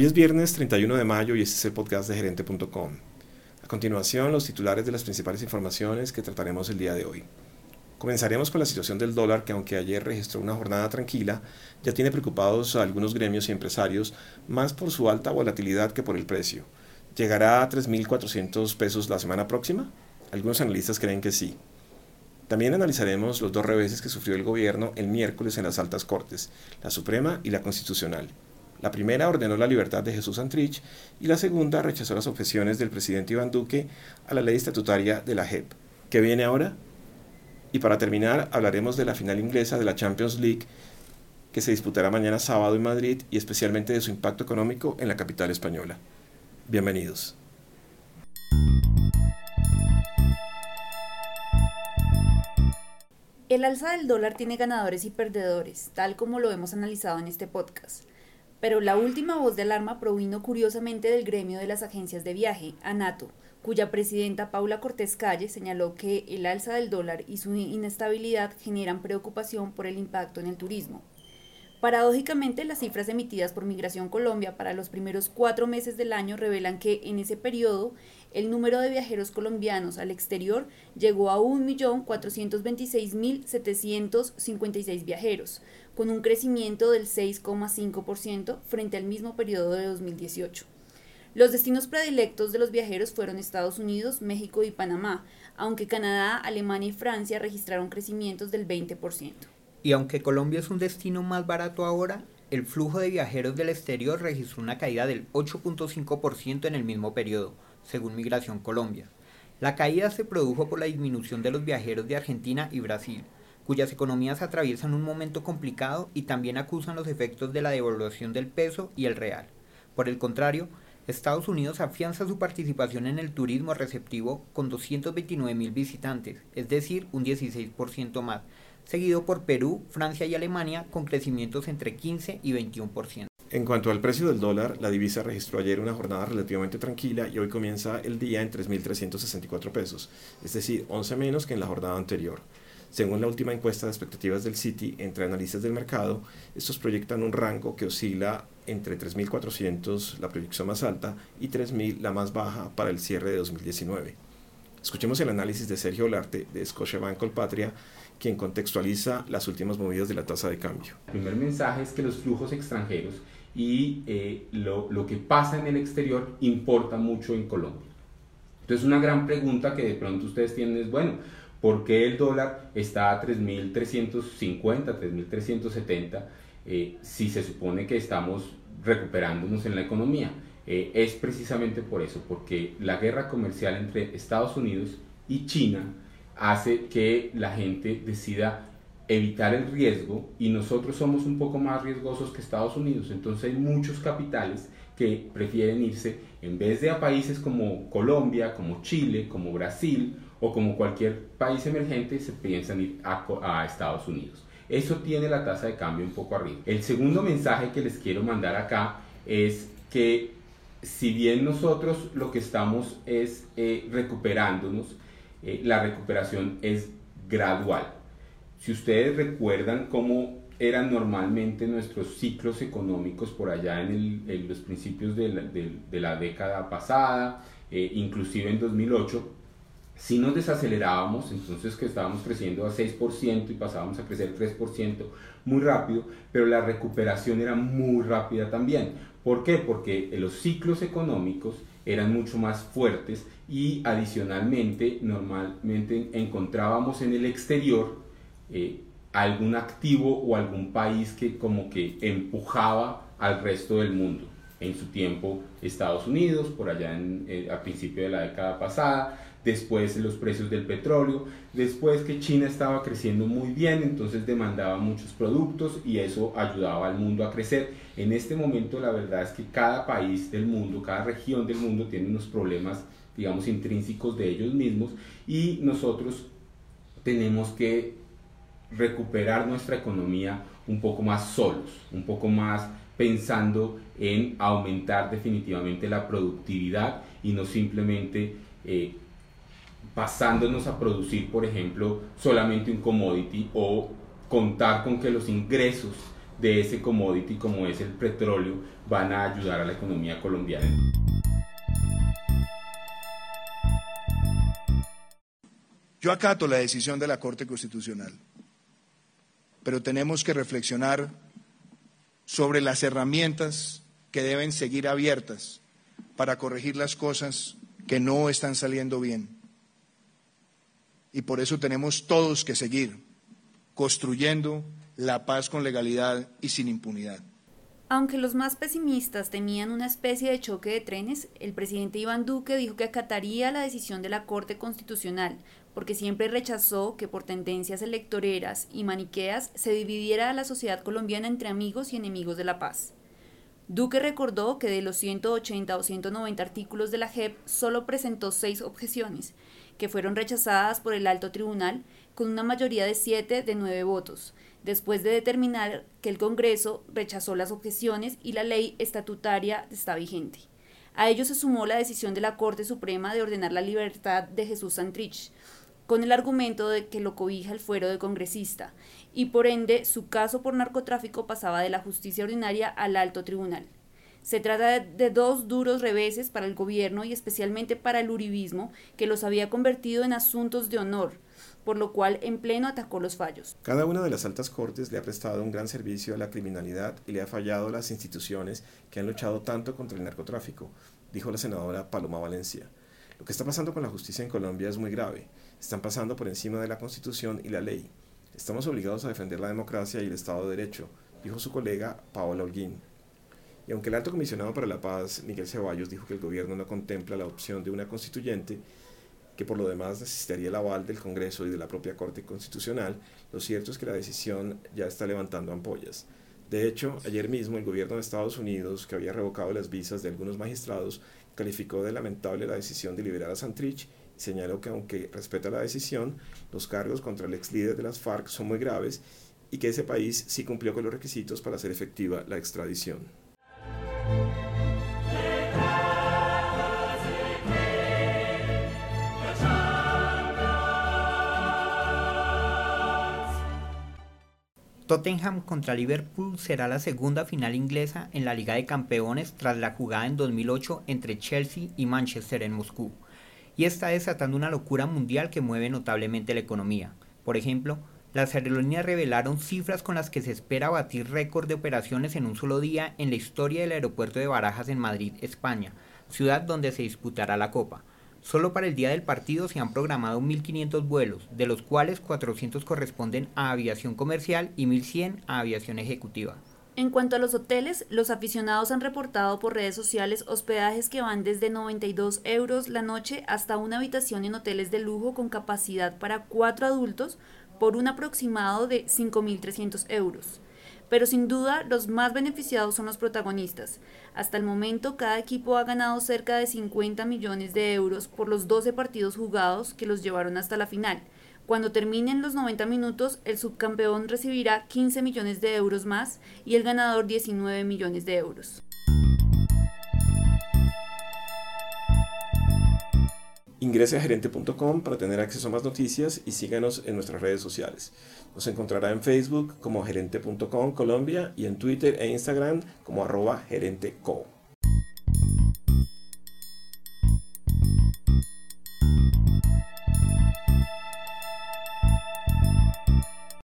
Hoy es viernes 31 de mayo y este es el podcast de gerente.com. A continuación, los titulares de las principales informaciones que trataremos el día de hoy. Comenzaremos con la situación del dólar que aunque ayer registró una jornada tranquila, ya tiene preocupados a algunos gremios y empresarios más por su alta volatilidad que por el precio. ¿Llegará a 3.400 pesos la semana próxima? Algunos analistas creen que sí. También analizaremos los dos reveses que sufrió el gobierno el miércoles en las altas cortes, la Suprema y la Constitucional. La primera ordenó la libertad de Jesús Santrich y la segunda rechazó las objeciones del presidente Iván Duque a la ley estatutaria de la JEP. ¿Qué viene ahora? Y para terminar, hablaremos de la final inglesa de la Champions League que se disputará mañana sábado en Madrid y especialmente de su impacto económico en la capital española. Bienvenidos. El alza del dólar tiene ganadores y perdedores, tal como lo hemos analizado en este podcast. Pero la última voz de alarma provino curiosamente del gremio de las agencias de viaje, ANATO, cuya presidenta Paula Cortés Calle señaló que el alza del dólar y su inestabilidad generan preocupación por el impacto en el turismo. Paradójicamente, las cifras emitidas por Migración Colombia para los primeros cuatro meses del año revelan que en ese periodo el número de viajeros colombianos al exterior llegó a 1.426.756 viajeros, con un crecimiento del 6,5% frente al mismo periodo de 2018. Los destinos predilectos de los viajeros fueron Estados Unidos, México y Panamá, aunque Canadá, Alemania y Francia registraron crecimientos del 20%. Y aunque Colombia es un destino más barato ahora, el flujo de viajeros del exterior registró una caída del 8.5% en el mismo periodo, según Migración Colombia. La caída se produjo por la disminución de los viajeros de Argentina y Brasil, cuyas economías atraviesan un momento complicado y también acusan los efectos de la devaluación del peso y el real. Por el contrario, Estados Unidos afianza su participación en el turismo receptivo con 229 mil visitantes, es decir, un 16% más, seguido por Perú, Francia y Alemania con crecimientos entre 15 y 21%. En cuanto al precio del dólar, la divisa registró ayer una jornada relativamente tranquila y hoy comienza el día en 3.364 pesos, es decir, 11 menos que en la jornada anterior. Según la última encuesta de expectativas del Citi entre analistas del mercado, estos proyectan un rango que oscila entre 3.400, la proyección más alta, y 3.000, la más baja, para el cierre de 2019. Escuchemos el análisis de Sergio Olarte de Scotiabank Colpatria, quien contextualiza las últimas movidas de la tasa de cambio. El primer mensaje es que los flujos extranjeros y eh, lo, lo que pasa en el exterior importa mucho en Colombia. Entonces una gran pregunta que de pronto ustedes tienen es, bueno, ¿por qué el dólar está a 3.350, 3.370 eh, si se supone que estamos recuperándonos en la economía? Eh, es precisamente por eso, porque la guerra comercial entre Estados Unidos y China hace que la gente decida evitar el riesgo y nosotros somos un poco más riesgosos que Estados Unidos. Entonces hay muchos capitales que prefieren irse en vez de a países como Colombia, como Chile, como Brasil o como cualquier país emergente, se piensan ir a, Estados Unidos. Eso tiene la tasa de cambio un poco arriba. El segundo mensaje que les quiero mandar acá es que si bien nosotros lo que estamos es eh, recuperándonos, eh, la recuperación es gradual. Si ustedes recuerdan cómo eran normalmente nuestros ciclos económicos por allá en, los principios de la, década pasada, eh, inclusive en 2008, si nos desacelerábamos, entonces que estábamos creciendo a 6% y pasábamos a crecer 3% muy rápido, pero la recuperación era muy rápida también. ¿Por qué? Porque los ciclos económicos eran mucho más fuertes y adicionalmente normalmente encontrábamos en el exterior eh, algún activo o algún país que como que empujaba al resto del mundo. En su tiempo Estados Unidos, por allá en, eh, a principio de la década pasada, después los precios del petróleo, después que China estaba creciendo muy bien, entonces demandaba muchos productos y eso ayudaba al mundo a crecer. En este momento la verdad es que cada país del mundo, cada región del mundo tiene unos problemas, digamos, intrínsecos de ellos mismos y nosotros tenemos que recuperar nuestra economía un poco más solos, un poco más pensando en aumentar definitivamente la productividad y no simplemente eh, pasándonos a producir, por ejemplo, solamente un commodity o contar con que los ingresos de ese commodity como es el petróleo van a ayudar a la economía colombiana. Yo acato la decisión de la Corte Constitucional, pero tenemos que reflexionar sobre las herramientas que deben seguir abiertas para corregir las cosas que no están saliendo bien. Y por eso tenemos todos que seguir construyendo la paz con legalidad y sin impunidad. Aunque los más pesimistas temían una especie de choque de trenes, el presidente Iván Duque dijo que acataría la decisión de la Corte Constitucional, porque siempre rechazó que por tendencias electoreras y maniqueas se dividiera a la sociedad colombiana entre amigos y enemigos de la paz. Duque recordó que de los 180 o 190 artículos de la JEP solo presentó seis objeciones, que fueron rechazadas por el alto tribunal con una mayoría de siete de nueve votos, después de determinar que el Congreso rechazó las objeciones y la ley estatutaria está vigente. A ello se sumó la decisión de la Corte Suprema de ordenar la libertad de Jesús Santrich, con el argumento de que lo cobija el fuero de congresista, y por ende su caso por narcotráfico pasaba de la justicia ordinaria al alto tribunal. Se trata de, dos duros reveses para el gobierno y especialmente para el uribismo, que los había convertido en asuntos de honor, por lo cual en pleno atacó los fallos. Cada una de las altas cortes le ha prestado un gran servicio a la criminalidad y le ha fallado a las instituciones que han luchado tanto contra el narcotráfico, dijo la senadora Paloma Valencia. Lo que está pasando con la justicia en Colombia es muy grave. Están pasando por encima de la Constitución y la ley. Estamos obligados a defender la democracia y el Estado de Derecho, dijo su colega Paola Holguín. Y aunque el alto comisionado para la paz, Miguel Ceballos, dijo que el gobierno no contempla la opción de una constituyente, que por lo demás necesitaría el aval del Congreso y de la propia Corte Constitucional, lo cierto es que la decisión ya está levantando ampollas. De hecho, ayer mismo el gobierno de Estados Unidos, que había revocado las visas de algunos magistrados, calificó de lamentable la decisión de liberar a Santrich y señaló que aunque respeta la decisión, los cargos contra el ex líder de las FARC son muy graves y que ese país sí cumplió con los requisitos para hacer efectiva la extradición. Tottenham contra Liverpool será la segunda final inglesa en la Liga de Campeones tras la jugada en 2008 entre Chelsea y Manchester en Moscú, y está desatando una locura mundial que mueve notablemente la economía. Por ejemplo, las aerolíneas revelaron cifras con las que se espera batir récord de operaciones en un solo día en la historia del aeropuerto de Barajas en Madrid, España, ciudad donde se disputará la Copa. Solo para el día del partido se han programado 1.500 vuelos, de los cuales 400 corresponden a aviación comercial y 1.100 a aviación ejecutiva. En cuanto a los hoteles, los aficionados han reportado por redes sociales hospedajes que van desde 92 euros la noche hasta una habitación en hoteles de lujo con capacidad para cuatro adultos por un aproximado de 5.300 euros pero sin duda los más beneficiados son los protagonistas. Hasta el momento cada equipo ha ganado cerca de 50 millones de euros por los 12 partidos jugados que los llevaron hasta la final. Cuando terminen los 90 minutos, el subcampeón recibirá 15 millones de euros más y el ganador 19 millones de euros. Ingrese a gerente.com para tener acceso a más noticias y síganos en nuestras redes sociales. Nos encontrará en Facebook como gerente.com Colombia y en Twitter e Instagram como arroba gerenteco.